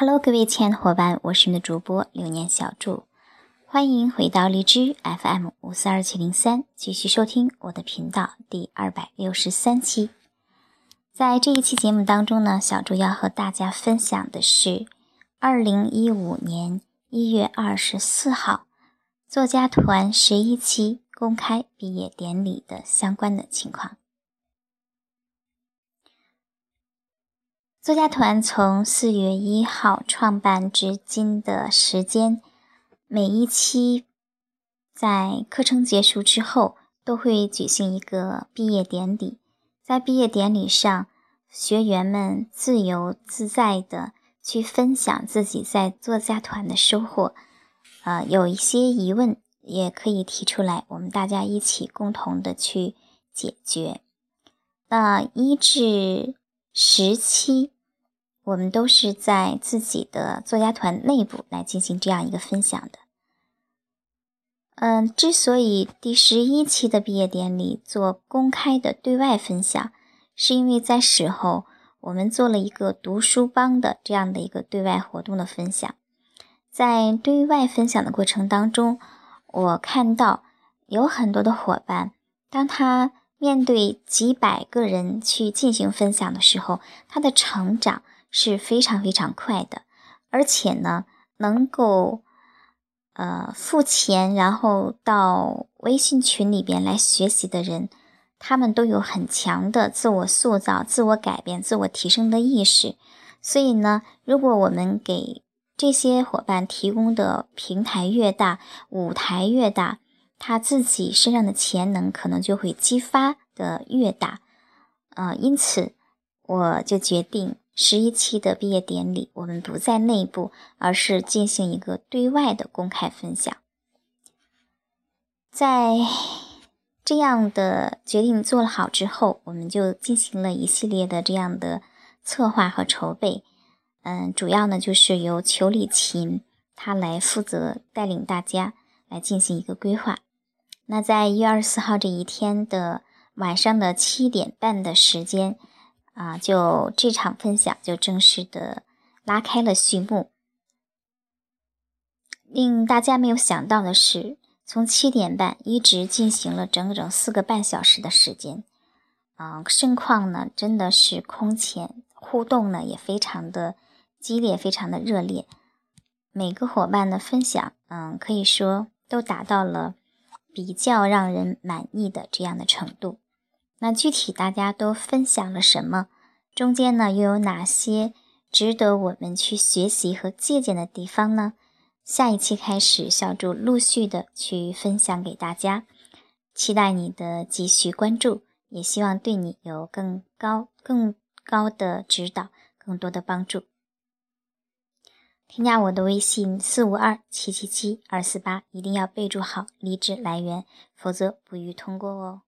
Hello，各位亲爱的伙伴，我是你的主播流年小祝，欢迎回到荔枝 FM 五四二七零三，继续收听我的频道第二百六十三期。在这一期节目当中呢，小祝要和大家分享的是二零一五年一月二十四号作家团十一期公开毕业典礼的相关的情况。作家团从四月一号创办至今的时间，每一期在课程结束之后都会举行一个毕业典礼。在毕业典礼上，学员们自由自在的去分享自己在作家团的收获。呃，有一些疑问也可以提出来，我们大家一起共同的去解决。那一至十期，我们都是在自己的作家团内部来进行这样一个分享的。嗯，之所以第十一期的毕业典礼做公开的对外分享，是因为在时候我们做了一个读书帮的这样的一个对外活动的分享。在对外分享的过程当中，我看到有很多的伙伴，当他面对几百个人去进行分享的时候，他的成长是非常非常快的，而且呢，能够呃付钱然后到微信群里边来学习的人，他们都有很强的自我塑造、自我改变、自我提升的意识。所以呢，如果我们给这些伙伴提供的平台越大，舞台越大。他自己身上的潜能可能就会激发的越大，呃，因此我就决定十一期的毕业典礼，我们不在内部，而是进行一个对外的公开分享。在这样的决定做了好之后，我们就进行了一系列的这样的策划和筹备。嗯，主要呢就是由裘礼琴他来负责带领大家来进行一个规划。那在一月二十四号这一天的晚上的七点半的时间，啊，就这场分享就正式的拉开了序幕。令大家没有想到的是，从七点半一直进行了整整四个半小时的时间，啊，盛况呢真的是空前，互动呢也非常的激烈，非常的热烈。每个伙伴的分享，嗯，可以说都达到了。比较让人满意的这样的程度，那具体大家都分享了什么？中间呢又有哪些值得我们去学习和借鉴的地方呢？下一期开始，小主陆续的去分享给大家，期待你的继续关注，也希望对你有更高、更高的指导，更多的帮助。添加我的微信四五二七七七二四八，一定要备注好离职来源，否则不予通过哦。